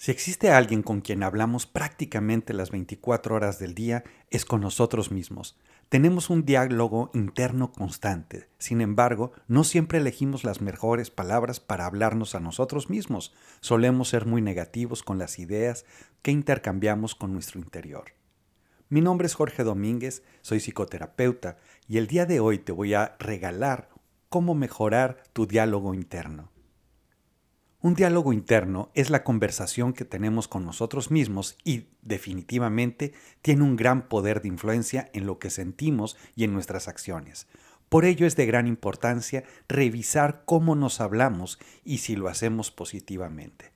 Si existe alguien con quien hablamos prácticamente las 24 horas del día, es con nosotros mismos. Tenemos un diálogo interno constante. Sin embargo, no siempre elegimos las mejores palabras para hablarnos a nosotros mismos. Solemos ser muy negativos con las ideas que intercambiamos con nuestro interior. Mi nombre es Jorge Domínguez, soy psicoterapeuta y el día de hoy te voy a regalar cómo mejorar tu diálogo interno. Un diálogo interno es la conversación que tenemos con nosotros mismos y definitivamente tiene un gran poder de influencia en lo que sentimos y en nuestras acciones. Por ello es de gran importancia revisar cómo nos hablamos y si lo hacemos positivamente.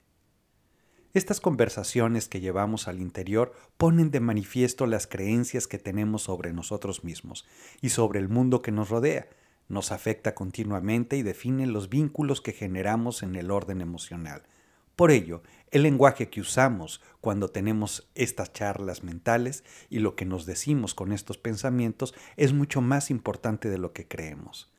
Estas conversaciones que llevamos al interior ponen de manifiesto las creencias que tenemos sobre nosotros mismos y sobre el mundo que nos rodea, nos afecta continuamente y define los vínculos que generamos en el orden emocional. Por ello, el lenguaje que usamos cuando tenemos estas charlas mentales y lo que nos decimos con estos pensamientos es mucho más importante de lo que creemos.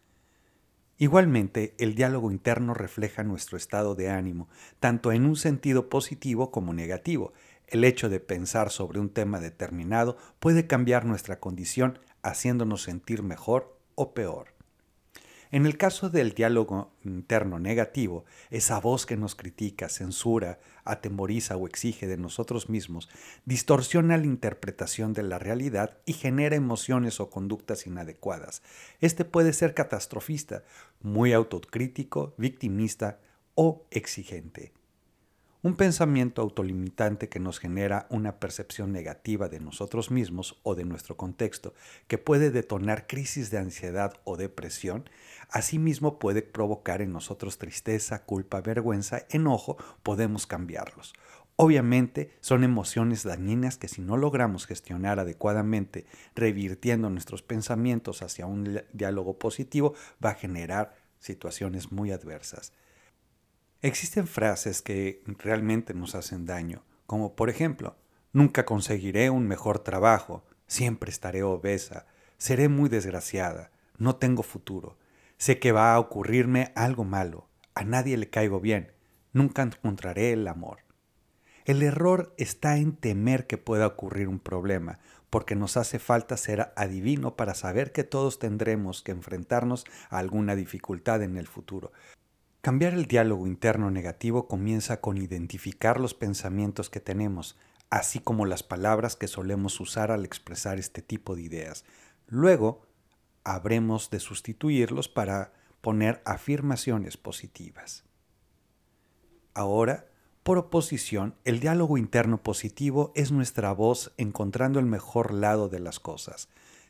Igualmente, el diálogo interno refleja nuestro estado de ánimo, tanto en un sentido positivo como negativo. El hecho de pensar sobre un tema determinado puede cambiar nuestra condición haciéndonos sentir mejor o peor. En el caso del diálogo interno negativo, esa voz que nos critica, censura, atemoriza o exige de nosotros mismos, distorsiona la interpretación de la realidad y genera emociones o conductas inadecuadas. Este puede ser catastrofista, muy autocrítico, victimista o exigente. Un pensamiento autolimitante que nos genera una percepción negativa de nosotros mismos o de nuestro contexto, que puede detonar crisis de ansiedad o depresión, asimismo puede provocar en nosotros tristeza, culpa, vergüenza, enojo, podemos cambiarlos. Obviamente son emociones dañinas que si no logramos gestionar adecuadamente, revirtiendo nuestros pensamientos hacia un diálogo positivo, va a generar situaciones muy adversas. Existen frases que realmente nos hacen daño, como por ejemplo, nunca conseguiré un mejor trabajo, siempre estaré obesa, seré muy desgraciada, no tengo futuro, sé que va a ocurrirme algo malo, a nadie le caigo bien, nunca encontraré el amor. El error está en temer que pueda ocurrir un problema, porque nos hace falta ser adivino para saber que todos tendremos que enfrentarnos a alguna dificultad en el futuro, Cambiar el diálogo interno negativo comienza con identificar los pensamientos que tenemos, así como las palabras que solemos usar al expresar este tipo de ideas. Luego, habremos de sustituirlos para poner afirmaciones positivas. Ahora, por oposición, el diálogo interno positivo es nuestra voz encontrando el mejor lado de las cosas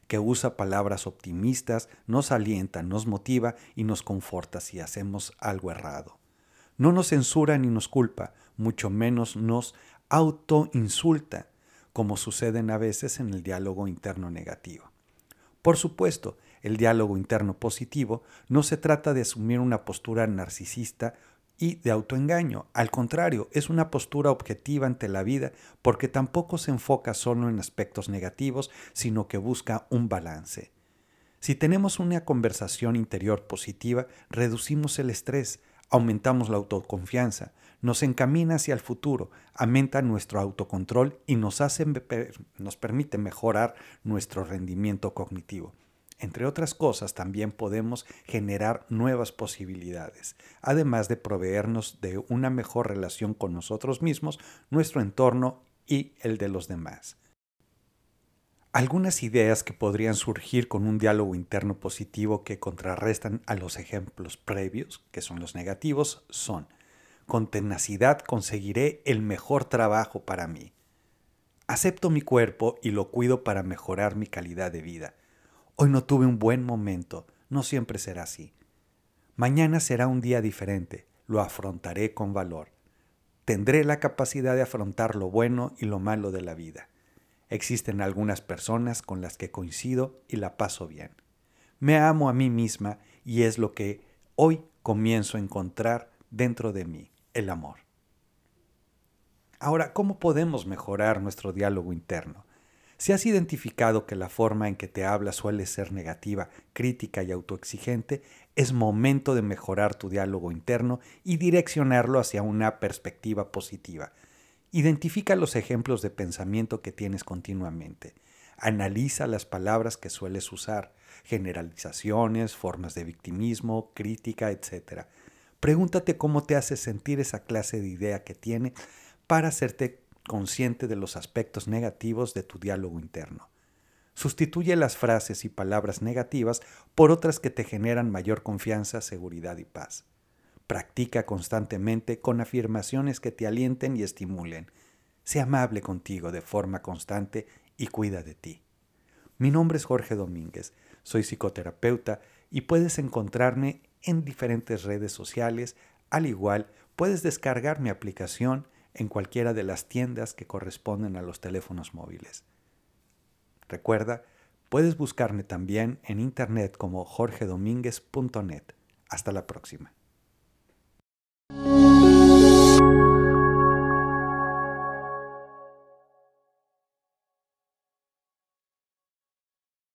que usa palabras optimistas, nos alienta, nos motiva y nos conforta si hacemos algo errado. No nos censura ni nos culpa, mucho menos nos autoinsulta, como suceden a veces en el diálogo interno negativo. Por supuesto, el diálogo interno positivo no se trata de asumir una postura narcisista y de autoengaño. Al contrario, es una postura objetiva ante la vida porque tampoco se enfoca solo en aspectos negativos, sino que busca un balance. Si tenemos una conversación interior positiva, reducimos el estrés, aumentamos la autoconfianza, nos encamina hacia el futuro, aumenta nuestro autocontrol y nos, hace, nos permite mejorar nuestro rendimiento cognitivo. Entre otras cosas, también podemos generar nuevas posibilidades, además de proveernos de una mejor relación con nosotros mismos, nuestro entorno y el de los demás. Algunas ideas que podrían surgir con un diálogo interno positivo que contrarrestan a los ejemplos previos, que son los negativos, son, con tenacidad conseguiré el mejor trabajo para mí. Acepto mi cuerpo y lo cuido para mejorar mi calidad de vida. Hoy no tuve un buen momento, no siempre será así. Mañana será un día diferente, lo afrontaré con valor. Tendré la capacidad de afrontar lo bueno y lo malo de la vida. Existen algunas personas con las que coincido y la paso bien. Me amo a mí misma y es lo que hoy comienzo a encontrar dentro de mí, el amor. Ahora, ¿cómo podemos mejorar nuestro diálogo interno? Si has identificado que la forma en que te hablas suele ser negativa, crítica y autoexigente, es momento de mejorar tu diálogo interno y direccionarlo hacia una perspectiva positiva. Identifica los ejemplos de pensamiento que tienes continuamente. Analiza las palabras que sueles usar, generalizaciones, formas de victimismo, crítica, etc. Pregúntate cómo te hace sentir esa clase de idea que tiene para hacerte consciente de los aspectos negativos de tu diálogo interno. Sustituye las frases y palabras negativas por otras que te generan mayor confianza, seguridad y paz. Practica constantemente con afirmaciones que te alienten y estimulen. Sé amable contigo de forma constante y cuida de ti. Mi nombre es Jorge Domínguez, soy psicoterapeuta y puedes encontrarme en diferentes redes sociales, al igual puedes descargar mi aplicación en cualquiera de las tiendas que corresponden a los teléfonos móviles. Recuerda, puedes buscarme también en internet como jorgedomínguez.net. Hasta la próxima.